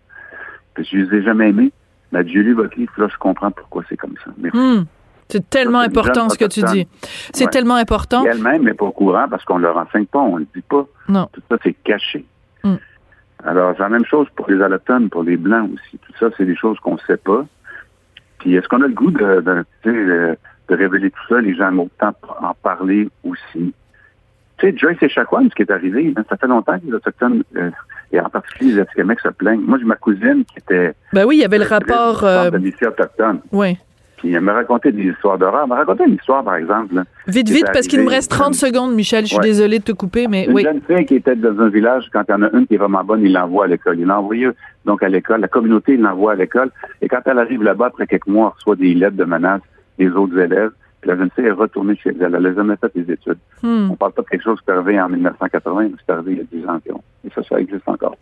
Puis je les ai jamais aimés. Mais j'ai lu votre livre, là, je comprends pourquoi c'est comme ça. Hmm. C'est tellement important ce que tu dis. C'est tellement important. elle-même n'est pas au courant parce qu'on ne leur enseigne pas, on ne le dit pas. Non. Tout ça, c'est caché. Hmm. Alors, c'est la même chose pour les allochtones, pour les Blancs aussi. Tout ça, c'est des choses qu'on ne sait pas. Puis est-ce qu'on a le goût de, de, révéler tout ça? Les gens ont autant en parler aussi? Tu sais, Joyce Echaquan, ce qui est arrivé, ben, ça fait longtemps que les Autochtones, euh, et en particulier les Atikamekw, se plaignent. Moi, j'ai ma cousine qui était... Ben oui, il y avait le rapport... Euh, de autochtone. Oui. Elle me racontait des histoires d'horreur. M'a raconté une histoire, par exemple. vite, vite, parce qu'il me reste 30 secondes, Michel. Je suis désolée de te couper, mais une oui. Une jeune fille qui était dans un village, quand il y en a une qui est vraiment bonne, il l'envoie à l'école. Il l'envoie donc à l'école. La communauté, il l'envoie à l'école. Et quand elle arrive là-bas, après quelques mois, elle reçoit des lettres de menaces des autres élèves. Puis la jeune fille est retournée chez elle. Elle n'a jamais fait des études. Hmm. On parle pas de quelque chose qui est arrivé en 1980, mais c'est arrivé il y a 10 ans environ. Et ça, ça existe encore.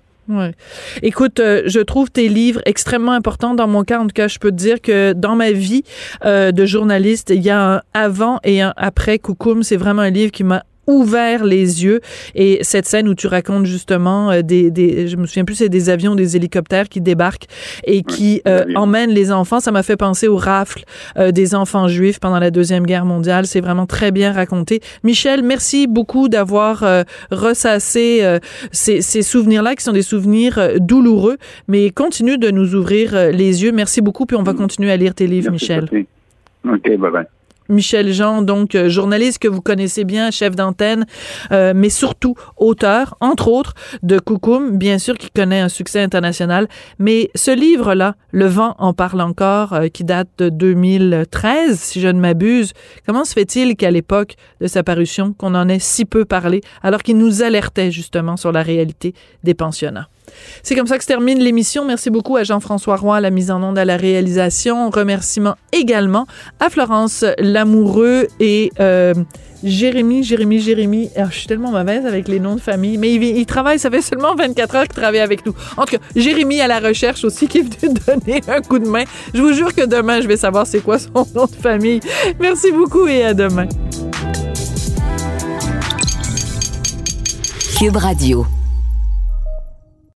Écoute, euh, je trouve tes livres extrêmement importants. Dans mon cas, en tout cas, je peux te dire que dans ma vie euh, de journaliste, il y a un avant et un après Coucoum. C'est vraiment un livre qui m'a ouvert les yeux. Et cette scène où tu racontes justement euh, des, des je me souviens plus c'est des avions des hélicoptères qui débarquent et qui euh, emmènent les enfants. Ça m'a fait penser aux rafles euh, des enfants juifs pendant la deuxième guerre mondiale. C'est vraiment très bien raconté. Michel merci beaucoup d'avoir ressassé ces, ces souvenirs là qui sont des souvenirs douloureux. Mais continue de nous ouvrir les yeux. Merci beaucoup. Puis on va continuer à lire tes livres Michel. Ok bye bye Michel Jean, donc euh, journaliste que vous connaissez bien, chef d'antenne, euh, mais surtout auteur, entre autres, de Coucoum, bien sûr, qui connaît un succès international. Mais ce livre-là, Le vent en parle encore, euh, qui date de 2013, si je ne m'abuse, comment se fait-il qu'à l'époque de sa parution, qu'on en ait si peu parlé, alors qu'il nous alertait justement sur la réalité des pensionnats? C'est comme ça que se termine l'émission. Merci beaucoup à Jean-François Roy à la mise en onde, à la réalisation. Remerciements également à Florence Lamoureux et euh, Jérémy, Jérémy, Jérémy. Ah, je suis tellement mauvaise avec les noms de famille, mais il, travaille, ça fait seulement 24 heures qu'il travaille avec nous. En tout cas, Jérémy à la recherche aussi qui est venu donner un coup de main. Je vous jure que demain, je vais savoir c'est quoi son nom de famille. Merci beaucoup et à demain. Cube Radio.